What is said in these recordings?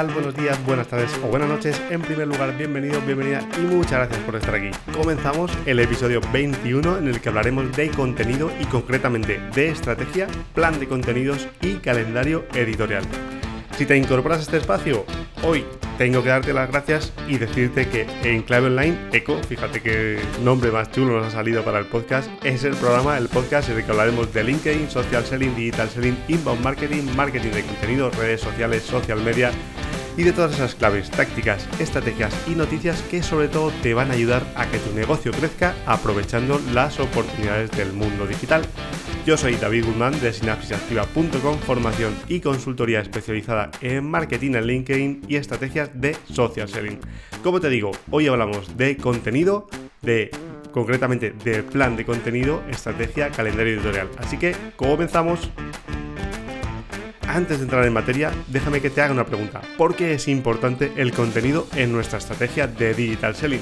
Buenos días, buenas tardes o buenas noches. En primer lugar, bienvenido, bienvenida y muchas gracias por estar aquí. Comenzamos el episodio 21 en el que hablaremos de contenido y concretamente de estrategia, plan de contenidos y calendario editorial. Si te incorporas a este espacio, hoy tengo que darte las gracias y decirte que en Clave Online Eco, fíjate qué nombre más chulo nos ha salido para el podcast, es el programa, el podcast en el que hablaremos de LinkedIn, social selling, digital selling, inbound marketing, marketing de contenido, redes sociales, social media y de todas esas claves, tácticas, estrategias y noticias que sobre todo te van a ayudar a que tu negocio crezca aprovechando las oportunidades del mundo digital. Yo soy David Guzmán de sinapsisactiva.com, formación y consultoría especializada en marketing en LinkedIn y estrategias de social selling. Como te digo, hoy hablamos de contenido, de concretamente de plan de contenido, estrategia, calendario editorial. Así que comenzamos. Antes de entrar en materia, déjame que te haga una pregunta. ¿Por qué es importante el contenido en nuestra estrategia de digital selling?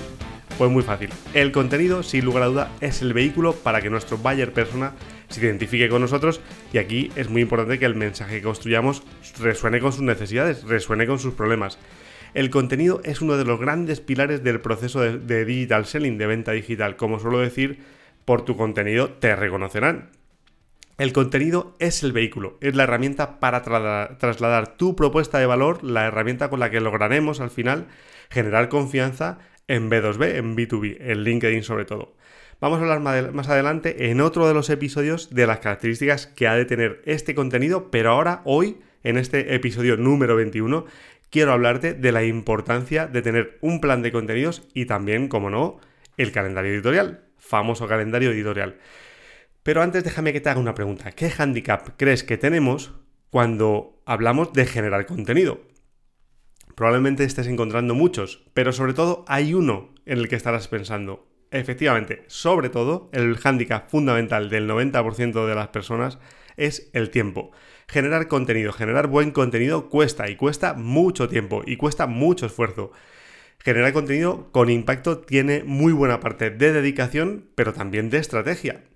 Pues muy fácil. El contenido, sin lugar a duda, es el vehículo para que nuestro buyer persona se identifique con nosotros y aquí es muy importante que el mensaje que construyamos resuene con sus necesidades, resuene con sus problemas. El contenido es uno de los grandes pilares del proceso de, digital selling, de venta digital. Como suelo decir, por tu contenido te reconocerán. El contenido es el vehículo, es la herramienta para trasladar tu propuesta de valor, la herramienta con la que lograremos al final generar confianza en B2B, en B2B, en LinkedIn sobre todo. Vamos a hablar más adelante en otro de los episodios de las características que ha de tener este contenido, pero ahora, hoy, en este episodio número 21, quiero hablarte de la importancia de tener un plan de contenidos y también, como no, el calendario editorial, famoso calendario editorial. Pero antes déjame que te haga una pregunta. ¿Qué handicap crees que tenemos cuando hablamos de generar contenido? Probablemente estés encontrando muchos, pero sobre todo hay uno en el que estarás pensando. Efectivamente, sobre todo, el hándicap fundamental del 90% de las personas es el tiempo. Generar contenido, generar buen contenido cuesta y cuesta mucho tiempo y cuesta mucho esfuerzo. Generar contenido con impacto tiene muy buena parte de dedicación, pero también de estrategia.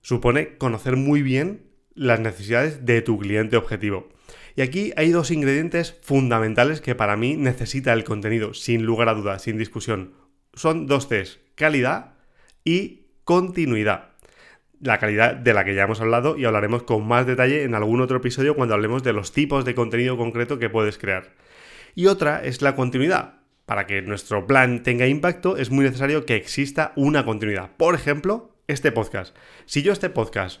Supone conocer muy bien las necesidades de tu cliente objetivo. Y aquí hay dos ingredientes fundamentales que para mí necesita el contenido, sin lugar a dudas, sin discusión son dos Cs, calidad y continuidad. La calidad de la que ya hemos hablado y hablaremos con más detalle en algún otro episodio cuando hablemos de los tipos de contenido concreto que puedes crear. Y otra es la continuidad. Para que nuestro plan tenga impacto es muy necesario que exista una continuidad. Por ejemplo, este podcast. Si yo este podcast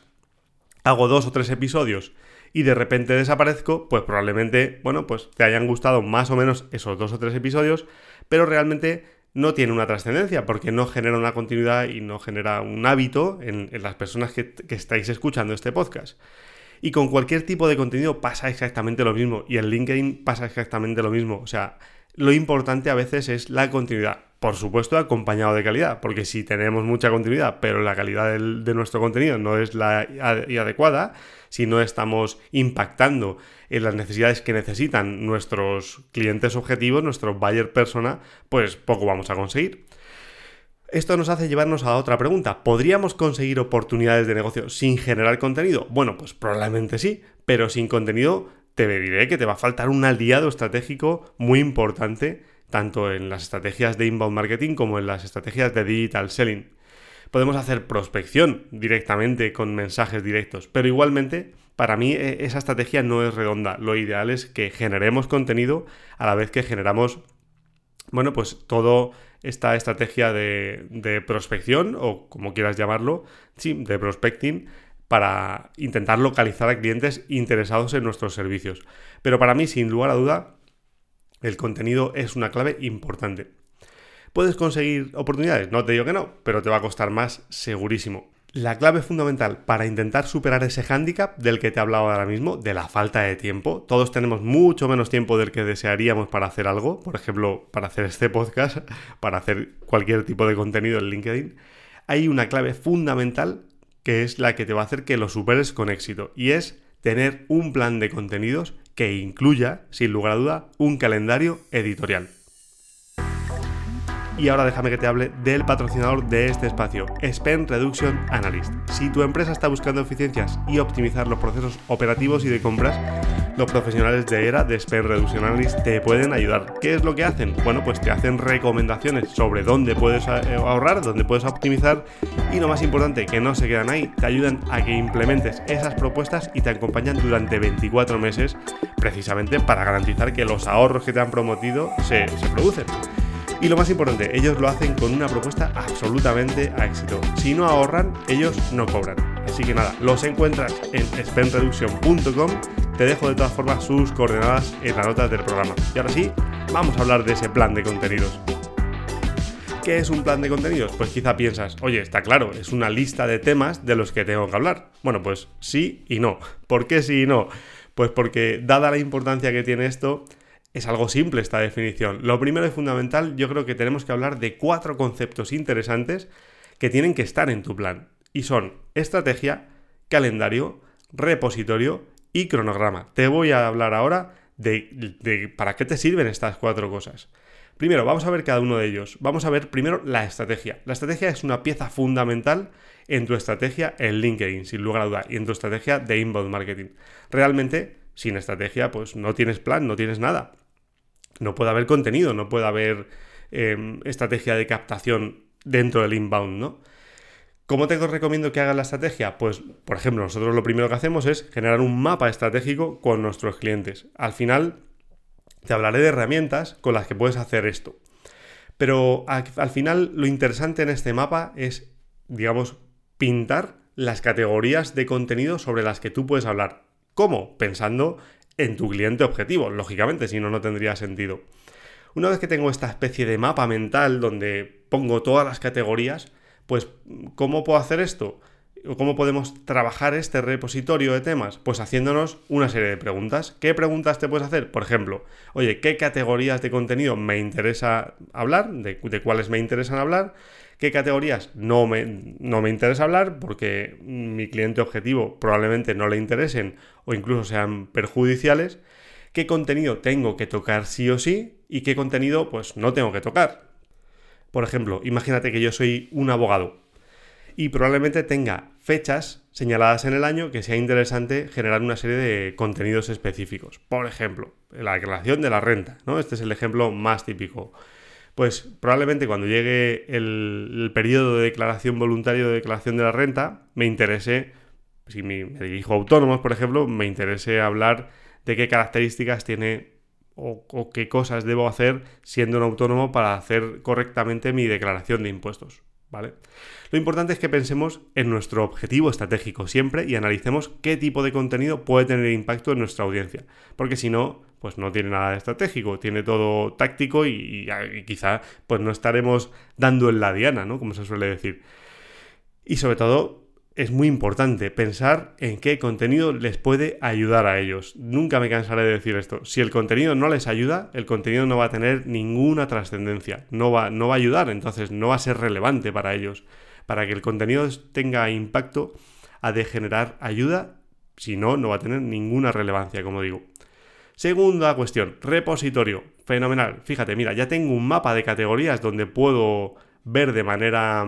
hago dos o tres episodios y de repente desaparezco, pues probablemente, bueno, pues te hayan gustado más o menos esos dos o tres episodios, pero realmente no tiene una trascendencia porque no genera una continuidad y no genera un hábito en, las personas que, que, estáis escuchando este podcast. Y con cualquier tipo de contenido pasa exactamente lo mismo y en LinkedIn pasa exactamente lo mismo. O sea, lo importante a veces es la continuidad. Por supuesto, acompañado de calidad, porque si tenemos mucha continuidad, pero la calidad de nuestro contenido no es la adecuada, si no estamos impactando en las necesidades que necesitan nuestros clientes objetivos, nuestro buyer persona, pues poco vamos a conseguir. Esto nos hace llevarnos a otra pregunta. ¿Podríamos conseguir oportunidades de negocio sin generar contenido? Bueno, pues probablemente sí, pero sin contenido te diré que te va a faltar un aliado estratégico muy importante, tanto en las estrategias de inbound marketing como en las estrategias de digital selling. Podemos hacer prospección directamente con mensajes directos, pero igualmente para mí e, esa estrategia no es redonda. Lo ideal es que generemos contenido a la vez que generamos, bueno, pues todo esta estrategia de, de prospección o como quieras llamarlo, sí, de prospecting para intentar localizar a clientes interesados en nuestros servicios. Pero para mí, sin lugar a duda, el contenido es una clave importante. ¿Puedes conseguir oportunidades? No te digo que no, pero te va a costar más segurísimo. La clave fundamental para intentar superar ese hándicap del que te he hablado ahora mismo, de la falta de tiempo, todos tenemos mucho menos tiempo del que desearíamos para hacer algo, por ejemplo, para hacer este podcast, para hacer cualquier tipo de contenido en LinkedIn, hay una clave fundamental que es la que te va a hacer que lo superes con éxito, y es tener un plan de contenidos que incluya, sin lugar a duda, un calendario editorial. Y ahora déjame que te hable del patrocinador de este espacio, Spend Reduction Analyst. Si tu empresa está buscando eficiencias y optimizar los procesos operativos y de compras, los profesionales de ERA, de Spend Reduction te pueden ayudar. ¿Qué es lo que hacen? Bueno, pues te hacen recomendaciones sobre dónde puedes eh, ahorrar, dónde puedes optimizar y lo más importante, que no se quedan ahí, te ayudan a que implementes esas propuestas y te acompañan durante 24 meses precisamente para garantizar que los ahorros que te han prometido se, se producen. Y lo más importante, ellos lo hacen con una propuesta absolutamente a éxito. Si no ahorran, ellos no cobran. Así que nada, los encuentras en spendreduction.com. Te dejo de todas formas sus coordenadas en las notas del programa. Y ahora sí, vamos a hablar de ese plan de contenidos. ¿Qué es un plan de contenidos? Pues quizá piensas, oye, está claro, es una lista de temas de los que tengo que hablar. Bueno, pues sí y no. ¿Por qué sí y no? Pues porque dada la importancia que tiene esto, es algo simple esta definición. Lo primero y fundamental, yo creo que tenemos que hablar de cuatro conceptos interesantes que tienen que estar en tu plan. Y son estrategia, calendario, repositorio y cronograma. Te voy a hablar ahora de, para qué te sirven estas cuatro cosas. Primero, vamos a ver cada uno de ellos. Vamos a ver primero la estrategia. La estrategia es una pieza fundamental en tu estrategia en LinkedIn, sin lugar a duda, y en tu estrategia de inbound marketing. Realmente sin estrategia, pues no tienes plan, no tienes nada. No puede haber contenido, no puede haber em, estrategia de captación dentro del inbound, ¿no? ¿Cómo te recomiendo que hagas la estrategia? Pues, por ejemplo, nosotros lo primero que hacemos es generar un mapa estratégico con nuestros clientes. Al final, te hablaré de herramientas con las que puedes hacer esto. Pero al final, lo interesante en este mapa es, digamos, pintar las categorías de contenido sobre las que tú puedes hablar. ¿Cómo? Pensando en tu cliente objetivo, lógicamente, si no, no tendría sentido. Una vez que tengo esta especie de mapa mental donde pongo todas las categorías, pues ¿cómo puedo hacer esto? ¿Cómo podemos trabajar este repositorio de temas? Pues haciéndonos una serie de preguntas. ¿Qué preguntas te puedes hacer? Por ejemplo, oye, ¿qué categorías de contenido me interesa hablar? ¿De, cuáles me interesan hablar? ¿Qué categorías no me, no me interesa hablar porque mi cliente objetivo probablemente no le interesen o incluso sean perjudiciales? ¿Qué contenido tengo que tocar sí o sí? ¿Y qué contenido pues no tengo que tocar? Por ejemplo, imagínate que yo soy un abogado y probablemente tenga fechas señaladas en el año que sea interesante generar una serie de contenidos específicos. Por ejemplo, la declaración de la renta, ¿no? Este es el ejemplo más típico pues probablemente cuando llegue el, periodo de declaración voluntario de declaración de la renta, me interese, si me, dirijo a autónomos, por ejemplo, me interese hablar de qué características tiene o, qué cosas debo hacer siendo un autónomo para hacer correctamente mi declaración de impuestos. ¿Vale? Lo importante es que pensemos en nuestro objetivo estratégico siempre y analicemos qué tipo de contenido puede tener impacto en nuestra audiencia. Porque si no, pues no tiene nada estratégico, tiene todo táctico y, quizá pues no estaremos dando en la diana, ¿no? Como se suele decir. Y sobre todo, es muy importante pensar en qué contenido les puede ayudar a ellos. Nunca me cansaré de decir esto. Si el contenido no les ayuda, el contenido no va a tener ninguna trascendencia. No va, no va a ayudar, entonces no va a ser relevante para ellos. Para que el contenido tenga impacto, ha de generar ayuda. Si no, no va a tener ninguna relevancia, como digo. Segunda cuestión, repositorio. Fenomenal. Fíjate, mira, ya tengo un mapa de categorías donde puedo ver de manera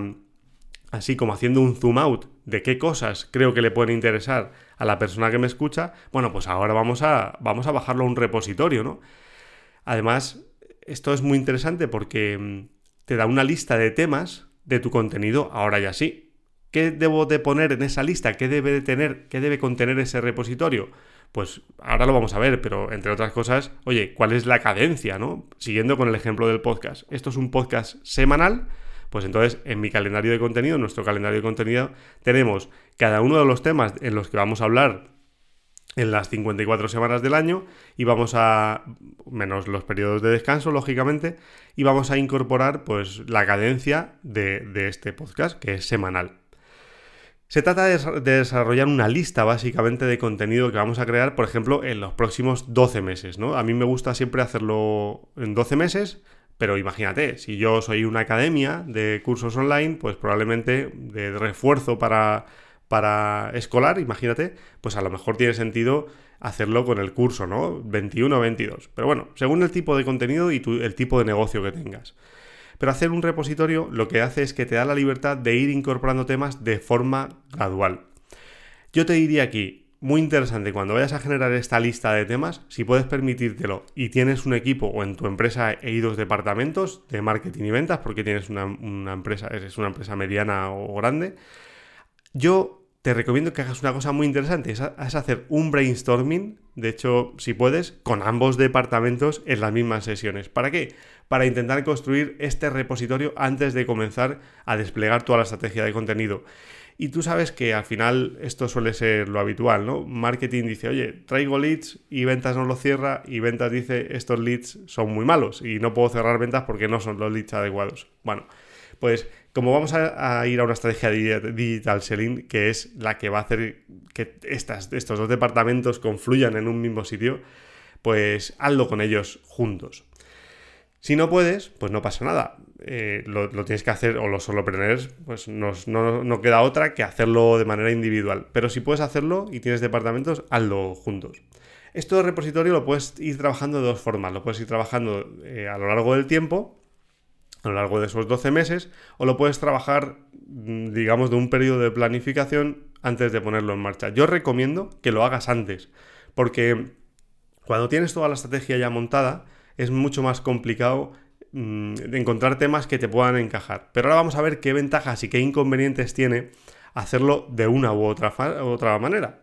así como haciendo un zoom out de qué cosas creo que le pueden interesar a la persona que me escucha, bueno, pues ahora vamos a, vamos a bajarlo a un repositorio, ¿no? Además, esto es muy interesante porque mm, te da una lista de temas de tu contenido ahora ya sí. ¿Qué debo de poner en esa lista? ¿Qué debe de tener? ¿Qué debe contener ese repositorio? Pues ahora lo vamos a ver, pero entre otras cosas, oye, ¿cuál es la cadencia, no? Siguiendo con el ejemplo del podcast. Esto es un podcast semanal, pues entonces en mi calendario de contenido, en nuestro calendario de contenido, tenemos cada uno de los temas en los que vamos a hablar en las 54 semanas del año y vamos a, menos los periodos de descanso, lógicamente, y vamos a incorporar pues la cadencia de, este podcast, que es semanal. Se trata de desarrollar una lista básicamente de contenido que vamos a crear, por ejemplo, en los próximos 12 meses, ¿no? A mí me gusta siempre hacerlo en 12 meses, pero imagínate, si yo soy una academia de cursos online, pues probablemente de refuerzo para, para escolar, imagínate, pues a lo mejor tiene sentido hacerlo con el curso, ¿no? 21 o 22. Pero bueno, según el tipo de contenido y el tipo de negocio que tengas. Pero hacer un repositorio lo que hace es que te da la libertad de ir incorporando temas de forma gradual. Yo te diría aquí, muy interesante cuando vayas a generar esta lista de temas, si puedes permitírtelo y tienes un equipo o en tu empresa hay dos departamentos de marketing y ventas, porque tienes una, empresa, eres una empresa mediana o grande, yo te recomiendo que hagas una cosa muy interesante, es, hacer un brainstorming, de hecho, si puedes, con ambos departamentos en las mismas sesiones. ¿Para qué? Para intentar construir este repositorio antes de comenzar a desplegar toda la estrategia de contenido. Y tú sabes que al final esto suele ser lo habitual, ¿no? Marketing dice, oye, traigo leads y ventas no lo cierra y ventas dice, estos leads son muy malos y no puedo cerrar ventas porque no son los leads adecuados. Bueno, pues como vamos a, ir a una estrategia digital selling, que es la que va a hacer que estas, estos dos departamentos confluyan en un mismo sitio, pues hazlo con ellos juntos. Si no puedes, pues no pasa nada. Eh, lo, tienes que hacer, o los solopreneurs, pues no, no, queda otra que hacerlo de manera individual. Pero si puedes hacerlo y tienes departamentos, hazlo juntos. Esto de repositorio lo puedes ir trabajando de dos formas. Lo puedes ir trabajando eh, a lo largo del tiempo, a lo largo de esos 12 meses, o lo puedes trabajar, mm, digamos, de un periodo de planificación antes de ponerlo en marcha. Yo recomiendo que lo hagas antes, porque cuando tienes toda la estrategia ya montada, es mucho más complicado mm, encontrar temas que te puedan encajar. Pero ahora vamos a ver qué ventajas y qué inconvenientes tiene hacerlo de una u otra, otra manera.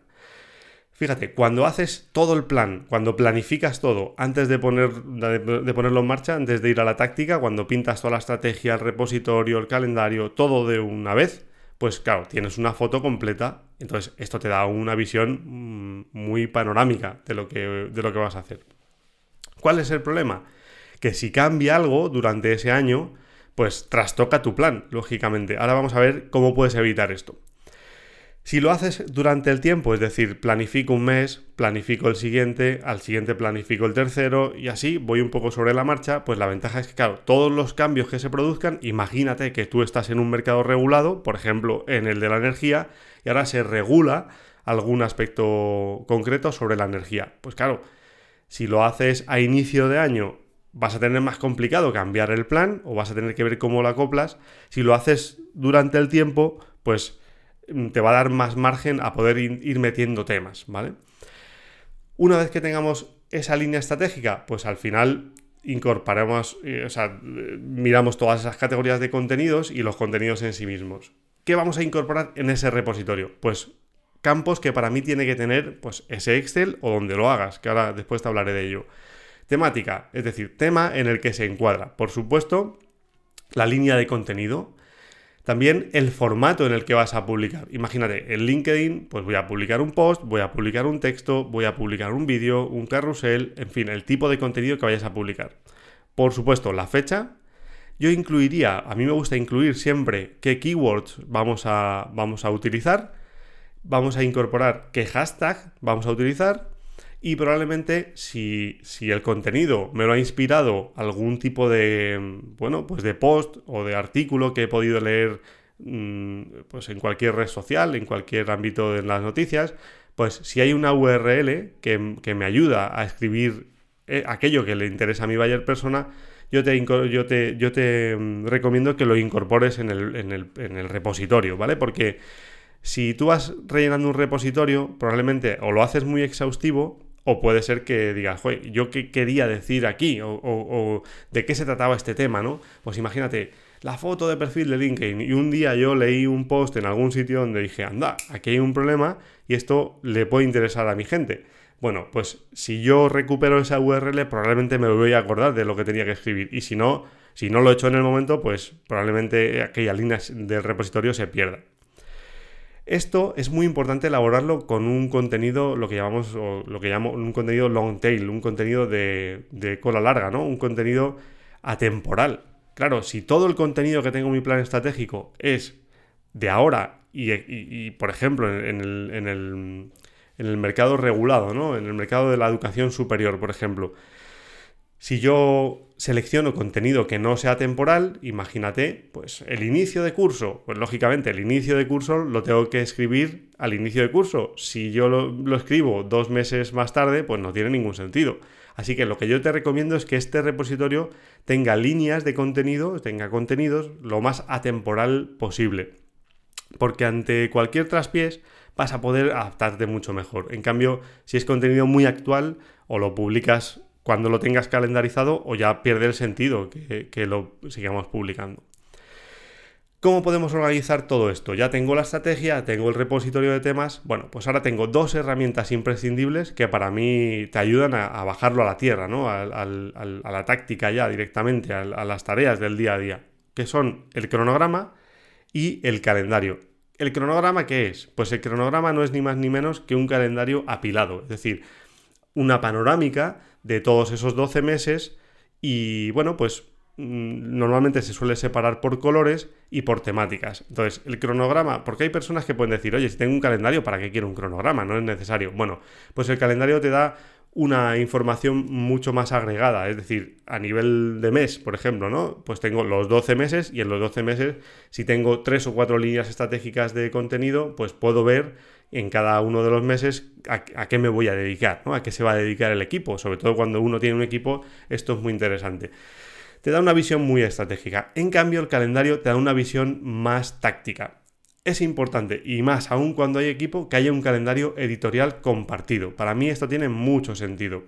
Fíjate, cuando haces todo el plan, cuando planificas todo, antes de, poner, de, ponerlo en marcha, antes de ir a la táctica, cuando pintas toda la estrategia, el repositorio, el calendario, todo de una vez, pues claro, tienes una foto completa. Entonces, esto te da una visión mm, muy panorámica de lo que, de lo que vas a hacer. ¿Cuál es el problema? Que si cambia algo durante ese año, pues trastoca tu plan, lógicamente. Ahora vamos a ver cómo puedes evitar esto. Si lo haces durante el tiempo, es decir, planifico un mes, planifico el siguiente, al siguiente planifico el tercero y así voy un poco sobre la marcha, pues la ventaja es que, claro, todos los cambios que se produzcan, imagínate que tú estás en un mercado regulado, por ejemplo, en el de la energía, y ahora se regula algún aspecto concreto sobre la energía. Pues claro, si lo haces a inicio de año, vas a tener más complicado cambiar el plan o vas a tener que ver cómo lo acoplas. Si lo haces durante el tiempo, pues mm, te va a dar más margen a poder ir metiendo temas, ¿vale? Una vez que tengamos esa línea estratégica, pues al final incorporamos, eh, o sea, miramos todas esas categorías de contenidos y los contenidos en sí mismos. ¿Qué vamos a incorporar en ese repositorio? Pues campos que para mí tiene que tener pues ese Excel o donde lo hagas, que ahora después te hablaré de ello. Temática, es decir, tema en el que se encuadra. Por supuesto, la línea de contenido. También el formato en el que vas a publicar. Imagínate, en LinkedIn, pues voy a publicar un post, voy a publicar un texto, voy a publicar un vídeo, un carrusel, en fin, el tipo de contenido que vayas a publicar. Por supuesto, la fecha. Yo incluiría, a mí me gusta incluir siempre qué keywords vamos a, vamos a utilizar vamos a incorporar qué hashtag vamos a utilizar y probablemente si, el contenido me lo ha inspirado algún tipo de, bueno, pues de post o de artículo que he podido leer mm, pues en cualquier red social, en cualquier ámbito de las noticias, pues si hay una URL que, me ayuda a escribir eh, aquello que le interesa a mi buyer persona, yo te, yo te, yo te mm, recomiendo que lo incorpores en el, en el, en el repositorio, ¿vale? Porque si tú vas rellenando un repositorio, probablemente o lo haces muy exhaustivo o puede ser que digas, joder, ¿yo qué quería decir aquí? O, de qué se trataba este tema, ¿no? Pues imagínate, la foto de perfil de LinkedIn y un día yo leí un post en algún sitio donde dije, anda, aquí hay un problema y esto le puede interesar a mi gente. Bueno, pues si yo recupero esa URL probablemente me voy a acordar de lo que tenía que escribir y si no, si no lo he hecho en el momento, pues probablemente aquella línea del repositorio se pierda. Esto es muy importante elaborarlo con un contenido, lo que llamamos, lo que llamo un contenido long tail, un contenido de, cola larga, ¿no? Un contenido atemporal. Claro, si todo el contenido que tengo en mi plan estratégico es de ahora y, por ejemplo, en el, en, el, en el mercado regulado, ¿no? En el mercado de la educación superior, por ejemplo, si yo selecciono contenido que no sea temporal, imagínate, pues el inicio de curso, pues lógicamente el inicio de curso lo tengo que escribir al inicio de curso. Si yo lo, escribo dos meses más tarde, pues no tiene ningún sentido. Así que lo que yo te recomiendo es que este repositorio tenga líneas de contenido, tenga contenidos lo más atemporal posible. Porque ante cualquier traspiés, vas a poder adaptarte mucho mejor. En cambio, si es contenido muy actual, o lo publicas cuando lo tengas calendarizado, o ya pierde el sentido que, lo sigamos publicando. ¿Cómo podemos organizar todo esto? Ya tengo la estrategia, tengo el repositorio de temas. Bueno, pues ahora tengo dos herramientas imprescindibles que para mí te ayudan a, bajarlo a la tierra, ¿no? a la táctica ya directamente, a, las tareas del día a día, que son el cronograma y el calendario. ¿El cronograma qué es? Pues el cronograma no es ni más ni menos que un calendario apilado, es decir, una panorámica de todos esos 12 meses y bueno, pues Mm, normalmente se suele separar por colores y por temáticas. Entonces, el cronograma, porque hay personas que pueden decir, oye, si tengo un calendario, ¿para qué quiero un cronograma? No es necesario. Bueno, pues el calendario te da una información mucho más agregada, es decir, a nivel de mes, por ejemplo, ¿no? Pues tengo los 12 meses y en los 12 meses, si tengo tres o cuatro líneas estratégicas de contenido, pues puedo ver en cada uno de los meses a, qué me voy a dedicar, ¿no? A qué se va a dedicar el equipo. Sobre todo cuando uno tiene un equipo, esto es muy interesante te da una visión muy estratégica. En cambio, el calendario te da una visión más táctica. Es importante, y más aún cuando hay equipo, que haya un calendario editorial compartido. Para mí esto tiene mucho sentido.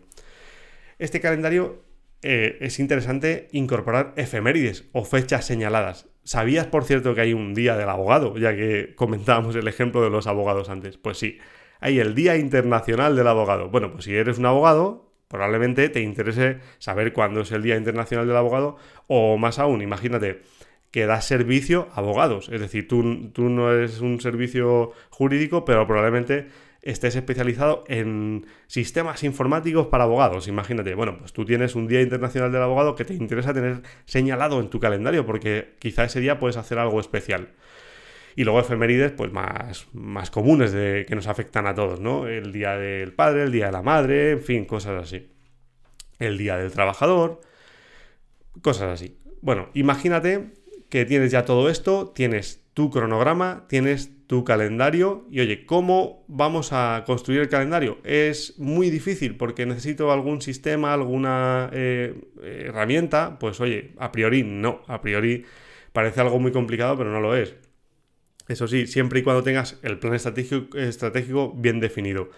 Este calendario eh, es interesante incorporar efemérides o fechas señaladas. ¿Sabías, por cierto, que hay un día del abogado? Ya que comentábamos el ejemplo de los abogados antes. Pues sí, hay el Día Internacional del Abogado. Bueno, pues si eres un abogado, Probablemente te interese saber cuándo es el Día Internacional del Abogado o más aún, imagínate que das servicio a abogados. Es decir, tú, tú no eres un servicio jurídico, pero probablemente estés especializado en sistemas informáticos para abogados. Imagínate, bueno, pues tú tienes un Día Internacional del Abogado que te interesa tener señalado en tu calendario porque quizá ese día puedes hacer algo especial. Y luego efemérides, pues más, más comunes que nos afectan a todos, ¿no? El día del padre, el día de la madre, en fin, cosas así. El día del trabajador, cosas así. Bueno, imagínate que tienes ya todo esto, tienes tu cronograma, tienes tu calendario y oye, ¿cómo vamos a construir el calendario? Es muy difícil porque necesito algún sistema, alguna eh, herramienta, pues oye, a priori no, a priori parece algo muy complicado, pero no lo es. Eso sí, siempre y cuando tengas el plan estratégico, bien definido.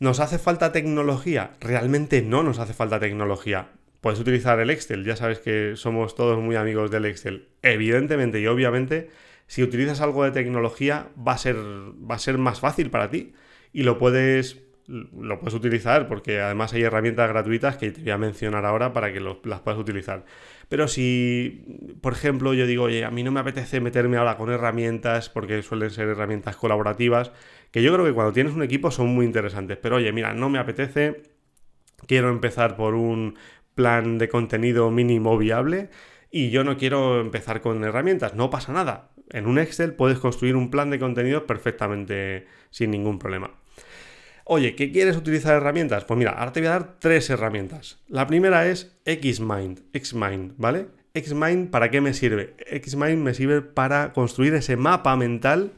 ¿Nos hace falta tecnología? Realmente no nos hace falta tecnología. Puedes utilizar el Excel, ya sabes que somos todos muy amigos del Excel. Evidentemente y obviamente, si utilizas algo de tecnología va a ser, va a ser más fácil para ti y lo puedes, lo puedes utilizar porque además hay herramientas gratuitas que te voy a mencionar ahora para que las puedas utilizar. Pero si, por ejemplo, yo digo, oye, a mí no me apetece meterme ahora con herramientas, porque suelen ser herramientas colaborativas, que yo creo que cuando tienes un equipo son muy interesantes, pero oye, mira, no me apetece, quiero empezar por un plan de contenido mínimo viable y yo no quiero empezar con herramientas, no pasa nada. En un Excel puedes construir un plan de contenido perfectamente sin ningún problema. Oye, ¿qué quieres utilizar herramientas? Pues mira, ahora te voy a dar tres herramientas. La primera es Xmind, Xmind, ¿vale? Xmind, ¿para qué me sirve? Xmind me sirve para construir ese mapa mental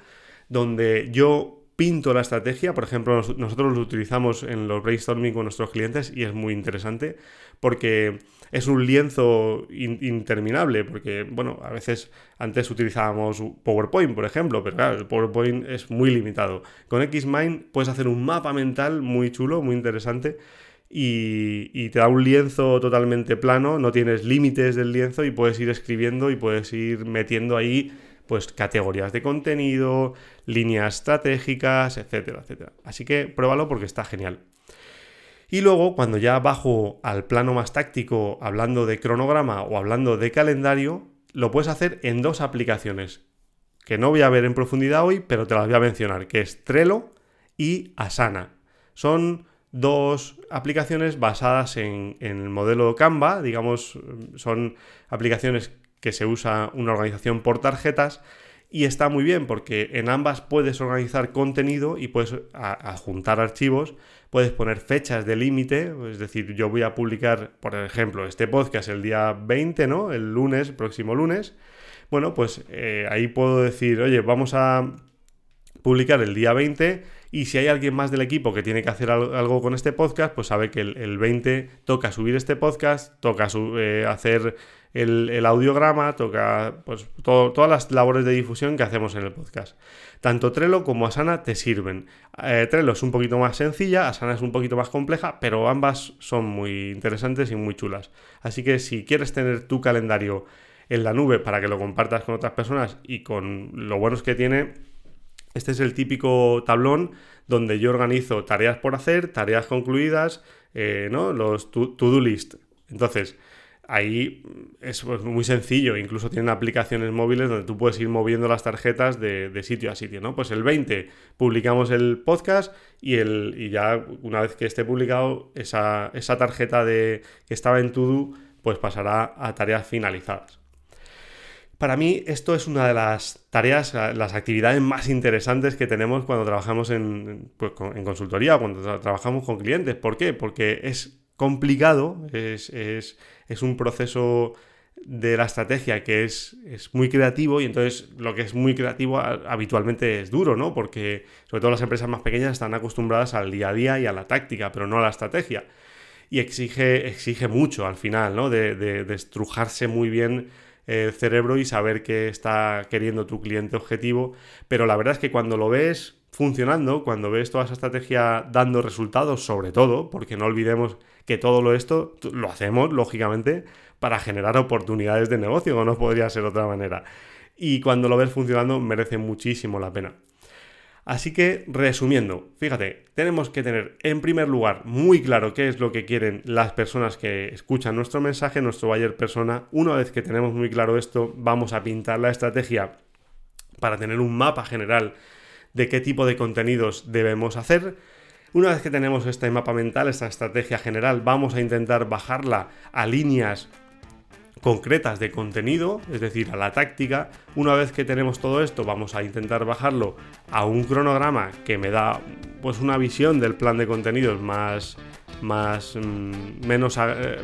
donde yo pinto la estrategia. Por ejemplo, nosotros lo utilizamos en los brainstorming con nuestros clientes y es muy interesante porque es un lienzo interminable, porque, bueno, a veces antes utilizábamos PowerPoint, por ejemplo, pero claro, el PowerPoint es muy limitado. Con Xmind puedes hacer un mapa mental muy chulo, muy interesante. Y, y, te da un lienzo totalmente plano, no tienes límites del lienzo y puedes ir escribiendo y puedes ir metiendo ahí pues categorías de contenido, líneas estratégicas, etcétera, etcétera. Así que pruébalo porque está genial. Y luego, cuando ya bajo al plano más táctico, hablando de cronograma o hablando de calendario, lo puedes hacer en dos aplicaciones, que no voy a ver en profundidad hoy, pero te las voy a mencionar, que es Trello y Asana. Son dos aplicaciones basadas en, el modelo Canva, digamos, son aplicaciones que se usa una organización por tarjetas y está muy bien porque en ambas puedes organizar contenido y puedes adjuntar archivos, puedes poner fechas de límite, es decir, yo voy a publicar, por ejemplo, este podcast el día 20, ¿no? El lunes, próximo lunes. Bueno, pues eh, ahí puedo decir, oye, vamos a publicar el día 20 y si hay alguien más del equipo que tiene que hacer algo con este podcast, pues sabe que el, 20 toca subir este podcast, toca eh, hacer el, audiograma, toca pues, todas las labores de difusión que hacemos en el podcast. Tanto Trello como Asana te sirven. Eh, Trello es un poquito más sencilla, Asana es un poquito más compleja, pero ambas son muy interesantes y muy chulas. Así que si quieres tener tu calendario en la nube para que lo compartas con otras personas y con lo buenos que tiene, este es el típico tablón donde yo organizo tareas por hacer, tareas concluidas, eh, ¿no? Los to-do list. Entonces, ahí es pues, muy sencillo, incluso tienen aplicaciones móviles donde tú puedes ir moviendo las tarjetas de, sitio a sitio, ¿no? Pues el 20 publicamos el podcast y, el, y ya una vez que esté publicado, esa, esa tarjeta de, que estaba en To-Do, pues pasará a tareas finalizadas. Para mí esto es una de las tareas, las actividades más interesantes que tenemos cuando trabajamos en, pues, en consultoría, cuando trabajamos con clientes. ¿Por qué? Porque es complicado, es, un proceso de la estrategia que es, es, muy creativo y entonces lo que es muy creativo habitualmente es duro, ¿no? Porque sobre todo las empresas más pequeñas están acostumbradas al día a día y a la táctica, pero no a la estrategia. Y exige, exige mucho al final, ¿no? De, de, estrujarse muy bien el cerebro y saber qué está queriendo tu cliente objetivo. Pero la verdad es que cuando lo ves funcionando, cuando ves toda esa estrategia dando resultados, sobre todo, porque no olvidemos que todo lo esto lo hacemos, lógicamente, para generar oportunidades de negocio, o no podría ser otra manera. Y cuando lo ves funcionando, merece muchísimo la pena. Así que, resumiendo, fíjate, tenemos que tener en primer lugar muy claro qué es lo que quieren las personas que escuchan nuestro mensaje, nuestro buyer persona. Una vez que tenemos muy claro esto, vamos a pintar la estrategia para tener un mapa general de qué tipo de contenidos debemos hacer. Una vez que tenemos este mapa mental, esta estrategia general, vamos a intentar bajarla a líneas concretas de contenido, es decir, a la táctica. Una vez que tenemos todo esto, vamos a intentar bajarlo a un cronograma que me da pues una visión del plan de contenidos más más mm, menos eh,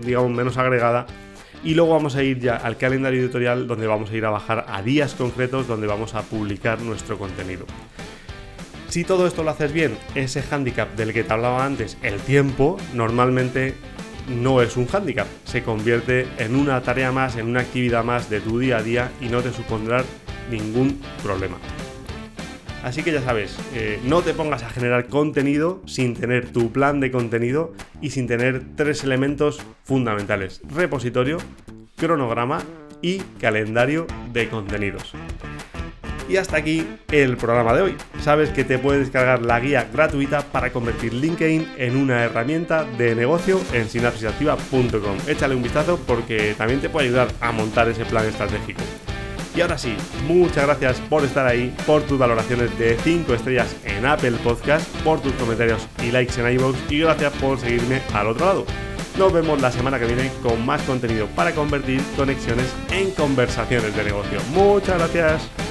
digamos menos agregada y luego vamos a ir ya al calendario editorial donde vamos a ir a bajar a días concretos donde vamos a publicar nuestro contenido. Si todo esto lo haces bien, ese hándicap del que te hablaba antes, el tiempo, normalmente no es un hándicap, se convierte en una tarea más, en una actividad más de tu día a día y no te supondrá ningún problema. Así que ya sabes, eh, no te pongas a generar contenido sin tener tu plan de contenido y sin tener tres elementos fundamentales. Repositorio, cronograma y calendario de contenidos. Y hasta aquí el programa de hoy. Sabes que te puedes descargar la guía gratuita para convertir LinkedIn en una herramienta de negocio en sinapsisactiva.com. Échale un vistazo porque también te puede ayudar a montar ese plan estratégico. Y ahora sí, muchas gracias por estar ahí, por tus valoraciones de 5 estrellas en Apple Podcast, por tus comentarios y likes en iVoox y gracias por seguirme al otro lado. Nos vemos la semana que viene con más contenido para convertir conexiones en conversaciones de negocio. Muchas gracias.